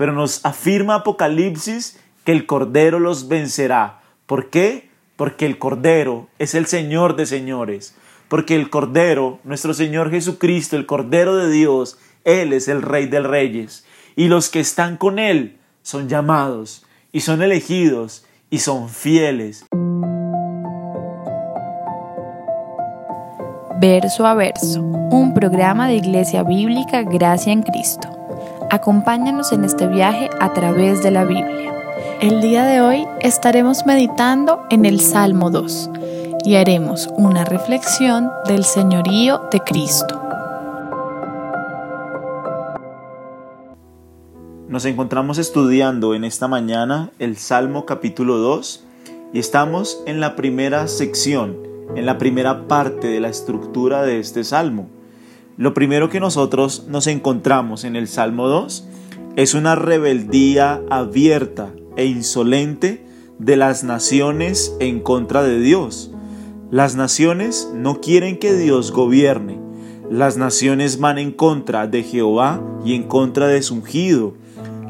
pero nos afirma Apocalipsis que el Cordero los vencerá. ¿Por qué? Porque el Cordero es el Señor de señores, porque el Cordero, nuestro Señor Jesucristo, el Cordero de Dios, Él es el Rey de Reyes, y los que están con Él son llamados, y son elegidos, y son fieles. Verso a verso, un programa de Iglesia Bíblica Gracia en Cristo. Acompáñanos en este viaje a través de la Biblia. El día de hoy estaremos meditando en el Salmo 2 y haremos una reflexión del señorío de Cristo. Nos encontramos estudiando en esta mañana el Salmo capítulo 2 y estamos en la primera sección en la primera parte de la estructura de este salmo. Lo primero que nosotros nos encontramos en el Salmo 2 es una rebeldía abierta e insolente de las naciones en contra de Dios. Las naciones no quieren que Dios gobierne. Las naciones van en contra de Jehová y en contra de su ungido.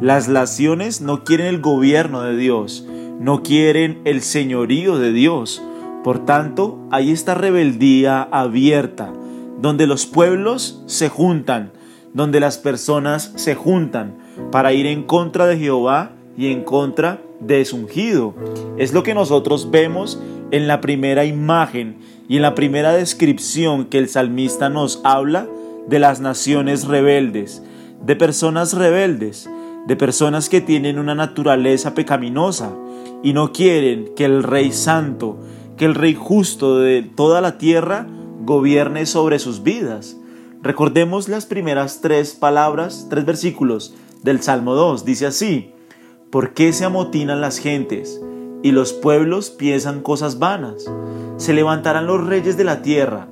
Las naciones no quieren el gobierno de Dios, no quieren el señorío de Dios, por tanto, hay esta rebeldía abierta, donde los pueblos se juntan, donde las personas se juntan para ir en contra de Jehová y en contra de su ungido. Es lo que nosotros vemos en la primera imagen y en la primera descripción que el salmista nos habla de las naciones rebeldes, de personas rebeldes, de personas que tienen una naturaleza pecaminosa y no quieren que el Rey Santo, que el Rey justo de toda la tierra gobierne sobre sus vidas. Recordemos las primeras tres palabras, tres versículos del Salmo 2. Dice así, ¿por qué se amotinan las gentes y los pueblos piensan cosas vanas? Se levantarán los reyes de la tierra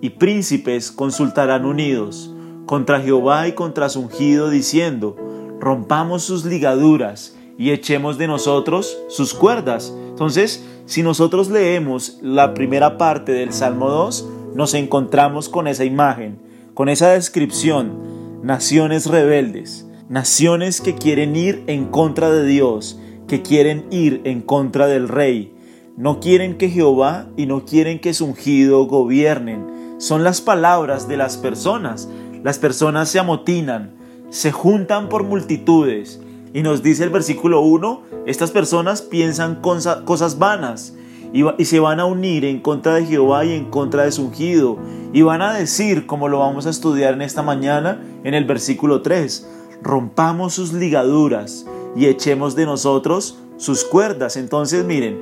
y príncipes consultarán unidos contra Jehová y contra su ungido, diciendo, rompamos sus ligaduras y echemos de nosotros sus cuerdas. Entonces, si nosotros leemos la primera parte del Salmo 2, nos encontramos con esa imagen, con esa descripción, naciones rebeldes, naciones que quieren ir en contra de Dios, que quieren ir en contra del rey. No quieren que Jehová y no quieren que su ungido gobiernen. Son las palabras de las personas. Las personas se amotinan, se juntan por multitudes, y nos dice el versículo 1, estas personas piensan cosas vanas y, se van a unir en contra de Jehová y en contra de su ungido. Y van a decir, como lo vamos a estudiar en esta mañana, en el versículo 3, rompamos sus ligaduras y echemos de nosotros sus cuerdas. Entonces miren,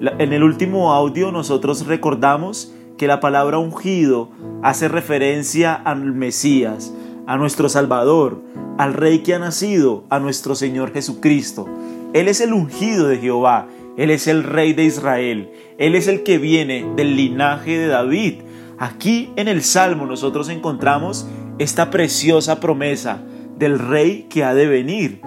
en el último audio nosotros recordamos que la palabra ungido hace referencia al Mesías, a nuestro Salvador, al Rey que ha nacido, a nuestro Señor Jesucristo. Él es el ungido de Jehová, Él es el Rey de Israel, Él es el que viene del linaje de David. Aquí en el Salmo nosotros encontramos esta preciosa promesa del Rey que ha de venir.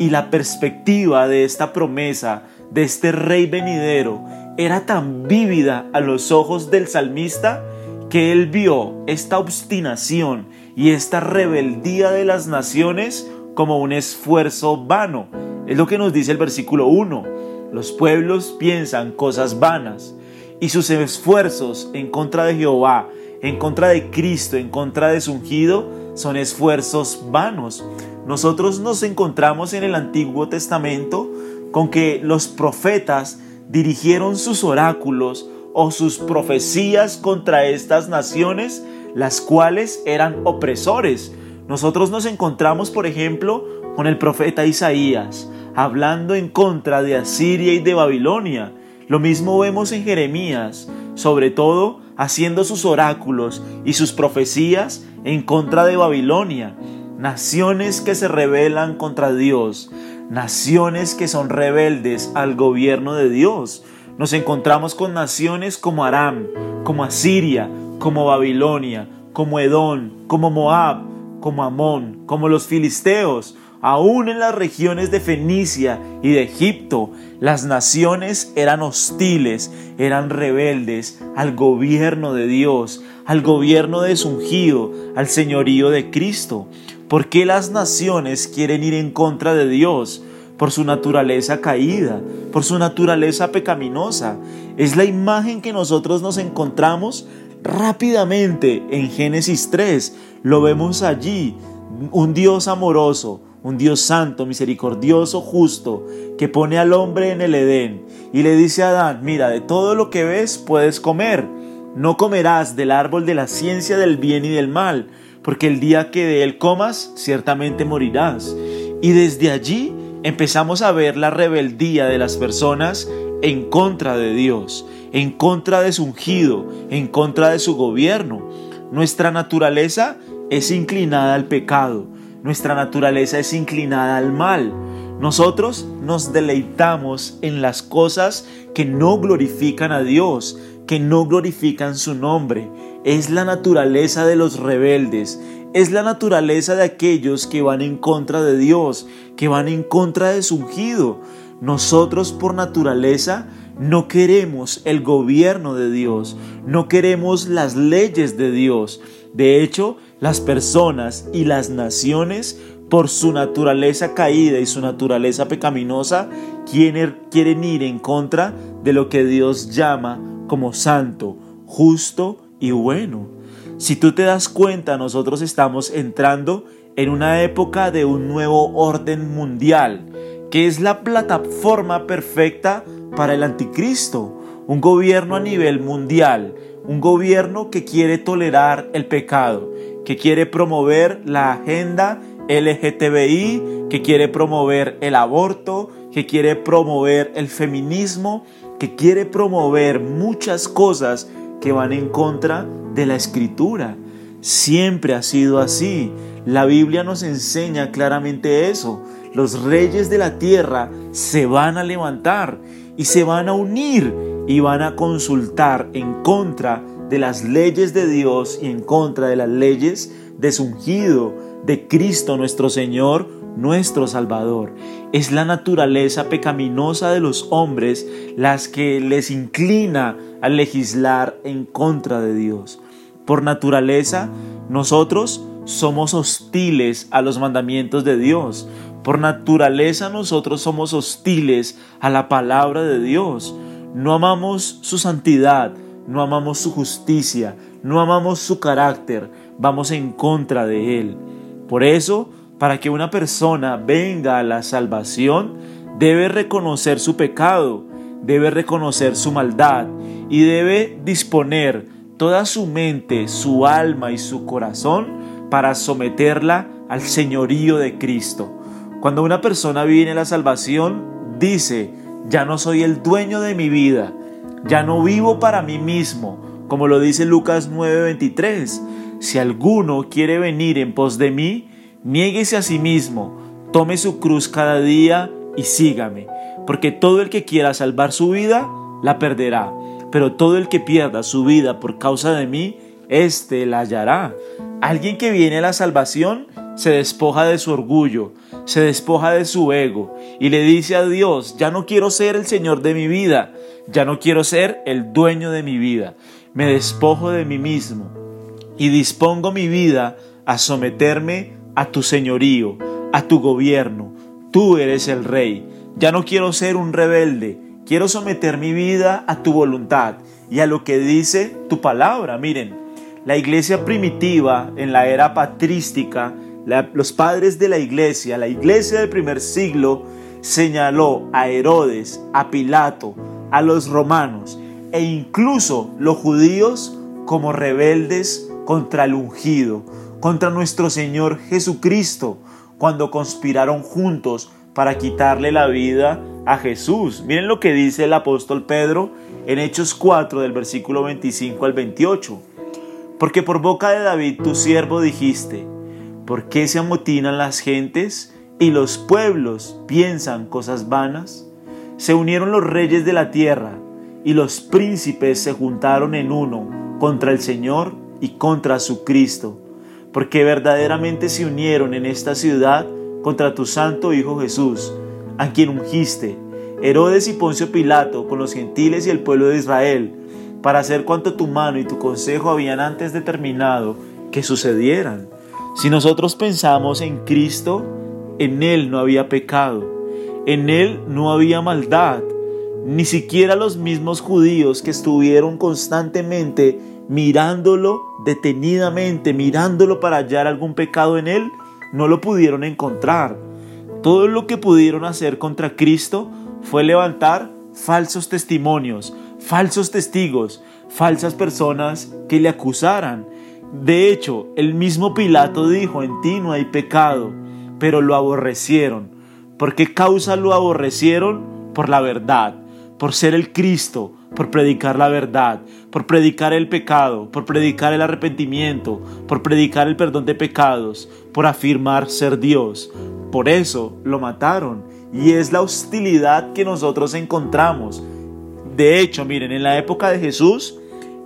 Y la perspectiva de esta promesa, de este Rey venidero, era tan vívida a los ojos del salmista que él vio esta obstinación y esta rebeldía de las naciones como un esfuerzo vano. Es lo que nos dice el versículo 1. Los pueblos piensan cosas vanas y sus esfuerzos en contra de Jehová, en contra de Cristo, en contra de su ungido, son esfuerzos vanos. Nosotros nos encontramos en el Antiguo Testamento con que los profetas dirigieron sus oráculos o sus profecías contra estas naciones las cuales eran opresores. Nosotros nos encontramos, por ejemplo, con el profeta Isaías, hablando en contra de Asiria y de Babilonia. Lo mismo vemos en Jeremías, sobre todo haciendo sus oráculos y sus profecías en contra de Babilonia. Naciones que se rebelan contra Dios, naciones que son rebeldes al gobierno de Dios. Nos encontramos con naciones como Aram, como Asiria, como Babilonia, como Edón, como Moab, como Amón, como los filisteos, aún en las regiones de Fenicia y de Egipto, las naciones eran hostiles, eran rebeldes al gobierno de Dios, al gobierno de su ungido, al señorío de Cristo. ¿Por qué las naciones quieren ir en contra de Dios? Por su naturaleza caída, por su naturaleza pecaminosa. Es la imagen que nosotros nos encontramos rápidamente en Génesis 3. Lo vemos allí, un Dios amoroso, un Dios santo, misericordioso, justo, que pone al hombre en el Edén y le dice a Adán, mira, de todo lo que ves puedes comer, no comerás del árbol de la ciencia del bien y del mal, porque el día que de él comas, ciertamente morirás. Y desde allí empezamos a ver la rebeldía de las personas en contra de Dios, en contra de su ungido, en contra de su gobierno. Nuestra naturaleza es inclinada al pecado, nuestra naturaleza es inclinada al mal. Nosotros nos deleitamos en las cosas que no glorifican a Dios, que no glorifican su nombre. Es la naturaleza de los rebeldes, es la naturaleza de aquellos que van en contra de Dios, que van en contra de su ungido. Nosotros por naturaleza no queremos el gobierno de Dios, no queremos las leyes de Dios. De hecho, las personas y las naciones, por su naturaleza caída y su naturaleza pecaminosa, quieren, ir en contra de lo que Dios llama como santo, justo y bueno. Si tú te das cuenta, nosotros estamos entrando en una época de un nuevo orden mundial, que es la plataforma perfecta para el anticristo, un gobierno a nivel mundial, un gobierno que quiere tolerar el pecado, que quiere promover la agenda LGTBI, que quiere promover el aborto, que quiere promover el feminismo, que quiere promover muchas cosas que van en contra de la escritura. Siempre ha sido así. La Biblia nos enseña claramente eso. Los reyes de la tierra se van a levantar y se van a unir y van a consultar en contra de las leyes de Dios y en contra de las leyes de su ungido, de Cristo nuestro Señor, nuestro Salvador. Es la naturaleza pecaminosa de los hombres las que les inclina a legislar en contra de Dios. Por naturaleza, nosotros somos hostiles a los mandamientos de Dios. Por naturaleza nosotros somos hostiles a la palabra de Dios. No amamos su santidad, no amamos su justicia, no amamos su carácter, vamos en contra de Él. Por eso, para que una persona venga a la salvación, debe reconocer su pecado, debe reconocer su maldad y debe disponer toda su mente, su alma y su corazón para someterla al señorío de Cristo. Cuando una persona viene a la salvación, dice, ya no soy el dueño de mi vida, ya no vivo para mí mismo, como lo dice Lucas 9:23. Si alguno quiere venir en pos de mí, niéguese a sí mismo, tome su cruz cada día y sígame, porque todo el que quiera salvar su vida, la perderá, pero todo el que pierda su vida por causa de mí, éste la hallará. Alguien que viene a la salvación se despoja de su orgullo, se despoja de su ego y le dice a Dios, ya no quiero ser el Señor de mi vida, ya no quiero ser el dueño de mi vida, me despojo de mí mismo y dispongo mi vida a someterme a tu señorío, a tu gobierno. Tú eres el rey. Ya no quiero ser un rebelde, quiero someter mi vida a tu voluntad y a lo que dice tu palabra. Miren, la iglesia primitiva en la era patrística, los padres de la iglesia, la iglesia del primer siglo, señaló a Herodes, a Pilato, a los romanos e incluso los judíos como rebeldes contra el ungido, contra nuestro Señor Jesucristo, cuando conspiraron juntos para quitarle la vida a Jesús. Miren lo que dice el apóstol Pedro en Hechos 4 del versículo 25 al 28. Porque por boca de David tu siervo dijiste, ¿por qué se amotinan las gentes y los pueblos piensan cosas vanas? Se unieron los reyes de la tierra y los príncipes se juntaron en uno contra el Señor y contra su Cristo, porque verdaderamente se unieron en esta ciudad contra tu santo Hijo Jesús, a quien ungiste, Herodes y Poncio Pilato, con los gentiles y el pueblo de Israel, para hacer cuanto tu mano y tu consejo habían antes determinado que sucedieran Si nosotros pensamos en Cristo, en Él no había pecado, en Él no había maldad, ni siquiera los mismos judíos que estuvieron constantemente mirándolo detenidamente, mirándolo para hallar algún pecado en Él, no lo pudieron encontrar. Todo lo que pudieron hacer contra Cristo fue levantar falsos testimonios, falsos testigos, falsas personas que le acusaran. De hecho, el mismo Pilato dijo, en ti no hay pecado, pero lo aborrecieron. ¿Por qué causa lo aborrecieron? Por la verdad, por ser el Cristo, por predicar la verdad, por predicar el pecado, por predicar el arrepentimiento, por predicar el perdón de pecados, por afirmar ser Dios. Por eso lo mataron. Y es la hostilidad que nosotros encontramos. De hecho, miren, en la época de Jesús,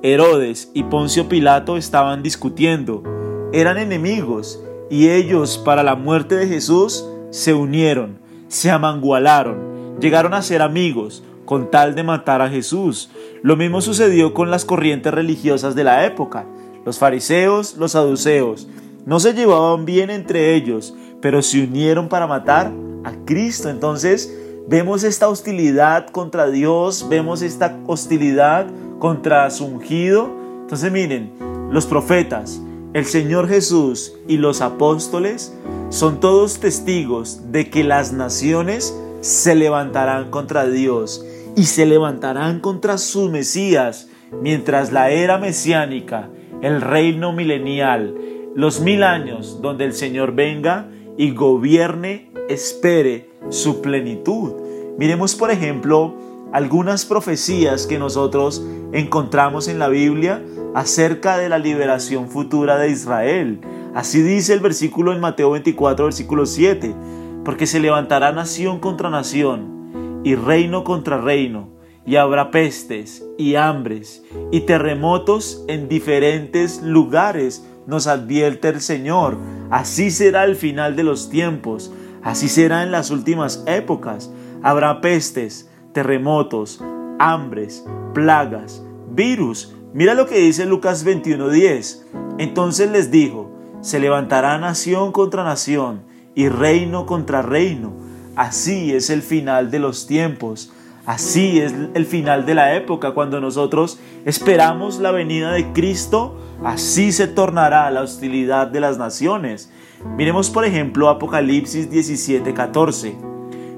Herodes y Poncio Pilato estaban discutiendo. Eran enemigos y ellos para la muerte de Jesús se unieron, se amangualaron, llegaron a ser amigos con tal de matar a Jesús. Lo mismo sucedió con las corrientes religiosas de la época. Los fariseos, los saduceos, no se llevaban bien entre ellos, pero se unieron para matar a Cristo. Entonces vemos esta hostilidad contra Dios, vemos esta hostilidad contra su ungido. Entonces miren, los profetas, el Señor Jesús y los apóstoles son todos testigos de que las naciones se levantarán contra Dios y se levantarán contra su Mesías, mientras la era mesiánica, el reino milenial, los mil años donde el Señor venga y gobierne, espere su plenitud. Miremos por ejemplo algunas profecías que nosotros encontramos en la Biblia acerca de la liberación futura de Israel. Así dice el versículo en Mateo 24, versículo 7, porque se levantará nación contra nación y reino contra reino, y habrá pestes y hambres y terremotos en diferentes lugares, nos advierte el Señor. Así será el final de los tiempos, así será en las últimas épocas. Habrá pestes, terremotos, hambres, plagas, virus. Mira lo que dice Lucas 21:10. Entonces les dijo, se levantará nación contra nación y reino contra reino. Así es el final de los tiempos. Así es el final de la época cuando nosotros esperamos la venida de Cristo. Así se tornará la hostilidad de las naciones. Miremos por ejemplo Apocalipsis 17:14.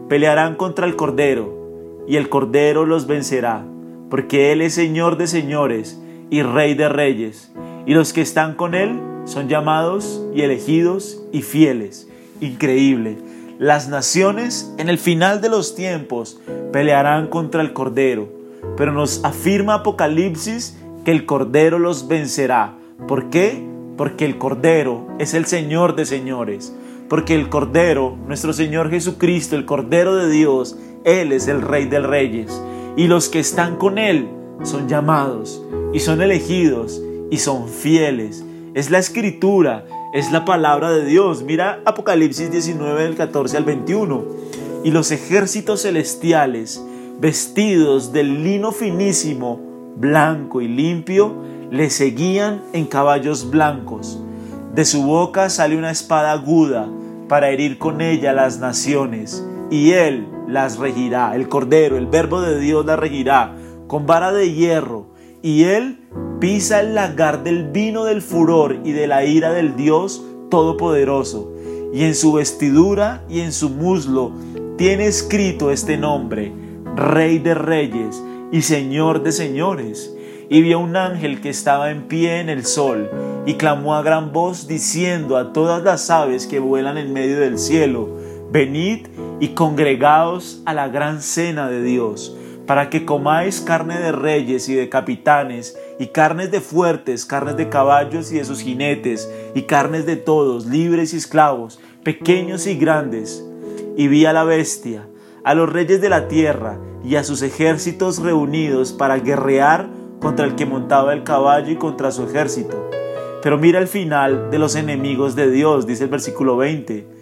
Pelearán contra el Cordero y el Cordero los vencerá, porque Él es Señor de señores y Rey de reyes, y los que están con Él son llamados y elegidos y fieles. Increíble. Las naciones en el final de los tiempos pelearán contra el Cordero, pero nos afirma Apocalipsis que el Cordero los vencerá. ¿Por qué? Porque el Cordero es el Señor de señores, porque el Cordero, nuestro Señor Jesucristo, el Cordero de Dios, él es el Rey de Reyes. Y los que están con Él son llamados y son elegidos y son fieles. Es la escritura, es la palabra de Dios. Mira Apocalipsis 19 del 14 al 21. Y los ejércitos celestiales, vestidos del lino finísimo, blanco y limpio, le seguían en caballos blancos. De su boca sale una espada aguda para herir con ella las naciones, y él las regirá, el Cordero, el Verbo de Dios las regirá con vara de hierro, y él pisa el lagar del vino del furor y de la ira del Dios Todopoderoso, y en su vestidura y en su muslo tiene escrito este nombre, Rey de Reyes y Señor de Señores. Y vio un ángel que estaba en pie en el sol, y clamó a gran voz diciendo a todas las aves que vuelan en medio del cielo, Venid y congregaos a la gran cena de Dios, para que comáis carne de reyes y de capitanes, y carnes de fuertes, carnes de caballos y de sus jinetes, y carnes de todos, libres y esclavos, pequeños y grandes. Y vi a la bestia, a los reyes de la tierra, y a sus ejércitos reunidos para guerrear contra el que montaba el caballo y contra su ejército. Pero mira el final de los enemigos de Dios, dice el versículo 20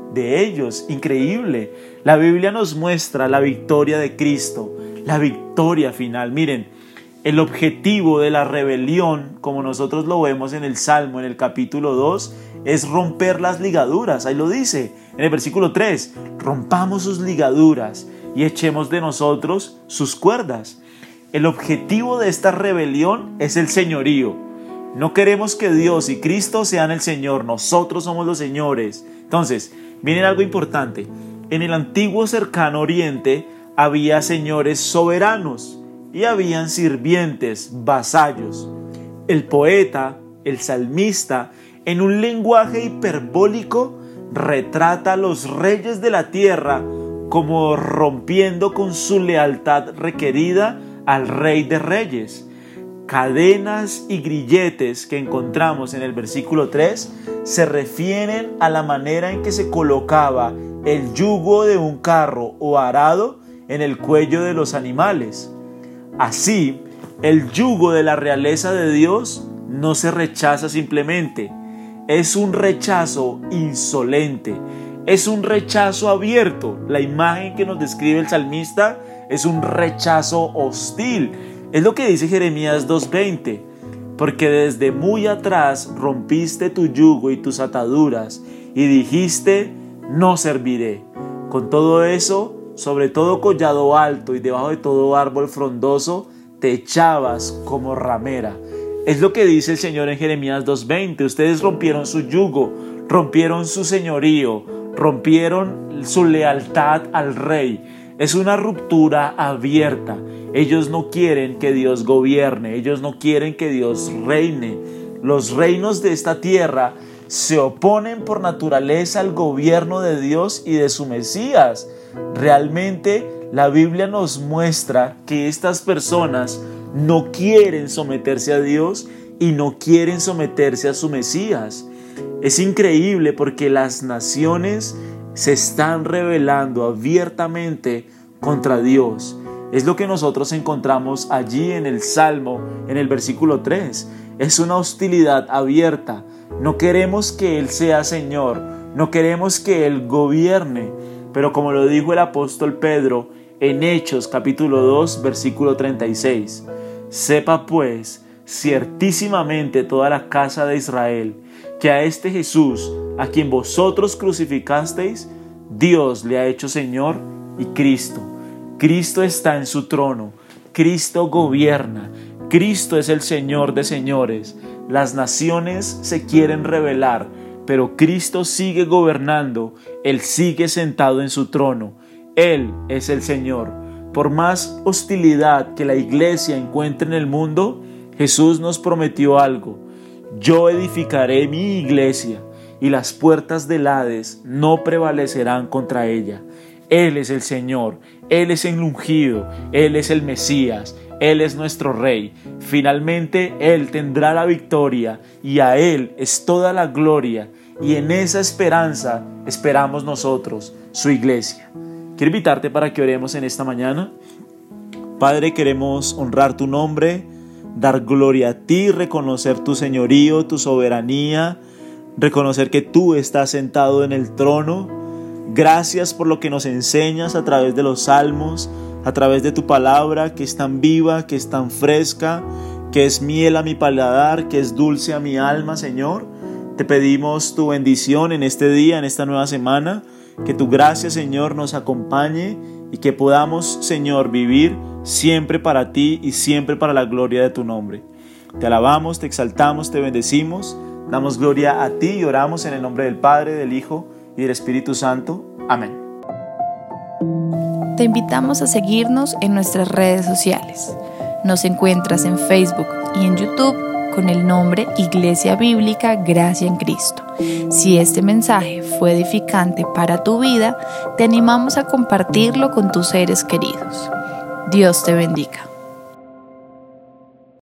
de ellos. Increíble. La Biblia nos muestra la victoria de Cristo, la victoria final. Miren, el objetivo de la rebelión, como nosotros lo vemos en el Salmo, en el capítulo 2, es romper las ligaduras. Ahí lo dice en el versículo 3, rompamos sus ligaduras y echemos de nosotros sus cuerdas. El objetivo de esta rebelión es el señorío. No queremos que Dios y Cristo sean el Señor, nosotros somos los señores. Entonces, miren algo importante. En el antiguo cercano oriente había señores soberanos y habían sirvientes, vasallos. El poeta, el salmista, en un lenguaje hiperbólico, retrata a los reyes de la tierra como rompiendo con su lealtad requerida al rey de reyes. Cadenas y grilletes que encontramos en el versículo 3 se refieren a la manera en que se colocaba el yugo de un carro o arado en el cuello de los animales. Así, el yugo de la realeza de Dios no se rechaza simplemente, es un rechazo insolente, es un rechazo abierto. La imagen que nos describe el salmista es un rechazo hostil. Es lo que dice Jeremías 2.20, porque desde muy atrás rompiste tu yugo y tus ataduras y dijiste, no serviré. Con todo eso, sobre todo collado alto y debajo de todo árbol frondoso, te echabas como ramera. Es lo que dice el Señor en Jeremías 2.20. Ustedes rompieron su yugo, rompieron su señorío, rompieron su lealtad al rey. Es una ruptura abierta. Ellos no quieren que Dios gobierne, ellos no quieren que Dios reine. Los reinos de esta tierra se oponen por naturaleza al gobierno de Dios y de su Mesías. Realmente la Biblia nos muestra que estas personas no quieren someterse a Dios y no quieren someterse a su Mesías. Es increíble porque las naciones se están rebelando abiertamente contra Dios. Es lo que nosotros encontramos allí en el Salmo, en el versículo 3. Es una hostilidad abierta. No queremos que Él sea Señor, no queremos que Él gobierne, pero como lo dijo el apóstol Pedro en Hechos capítulo 2 versículo 36, sepa pues ciertísimamente toda la casa de Israel que a este Jesús, a quien vosotros crucificasteis, Dios le ha hecho Señor y Cristo. Cristo está en su trono, Cristo gobierna, Cristo es el Señor de señores. Las naciones se quieren rebelar, pero Cristo sigue gobernando, Él sigue sentado en su trono, Él es el Señor. Por más hostilidad que la iglesia encuentre en el mundo, Jesús nos prometió algo. Yo edificaré mi iglesia y las puertas del Hades no prevalecerán contra ella. Él es el Señor, Él es el ungido, Él es el Mesías, Él es nuestro Rey. Finalmente Él tendrá la victoria y a Él es toda la gloria y en esa esperanza esperamos nosotros, su iglesia. Quiero invitarte para que oremos en esta mañana. Padre, queremos honrar tu nombre, dar gloria a ti, reconocer tu señorío, tu soberanía, reconocer que tú estás sentado en el trono. Gracias por lo que nos enseñas a través de los salmos, a través de tu palabra que es tan viva, que es tan fresca, que es miel a mi paladar, que es dulce a mi alma, Señor. Te pedimos tu bendición en este día, en esta nueva semana, que tu gracia, Señor, nos acompañe y que podamos, Señor, vivir siempre para ti y siempre para la gloria de tu nombre. Te alabamos, te exaltamos, te bendecimos, damos gloria a ti y oramos en el nombre del Padre, del Hijo y del Espíritu Santo. Amén. Te invitamos a seguirnos en nuestras redes sociales. Nos encuentras en Facebook y en YouTube con el nombre Iglesia Bíblica Gracia en Cristo. Si este mensaje fue edificante para tu vida, te animamos a compartirlo con tus seres queridos. Dios te bendiga.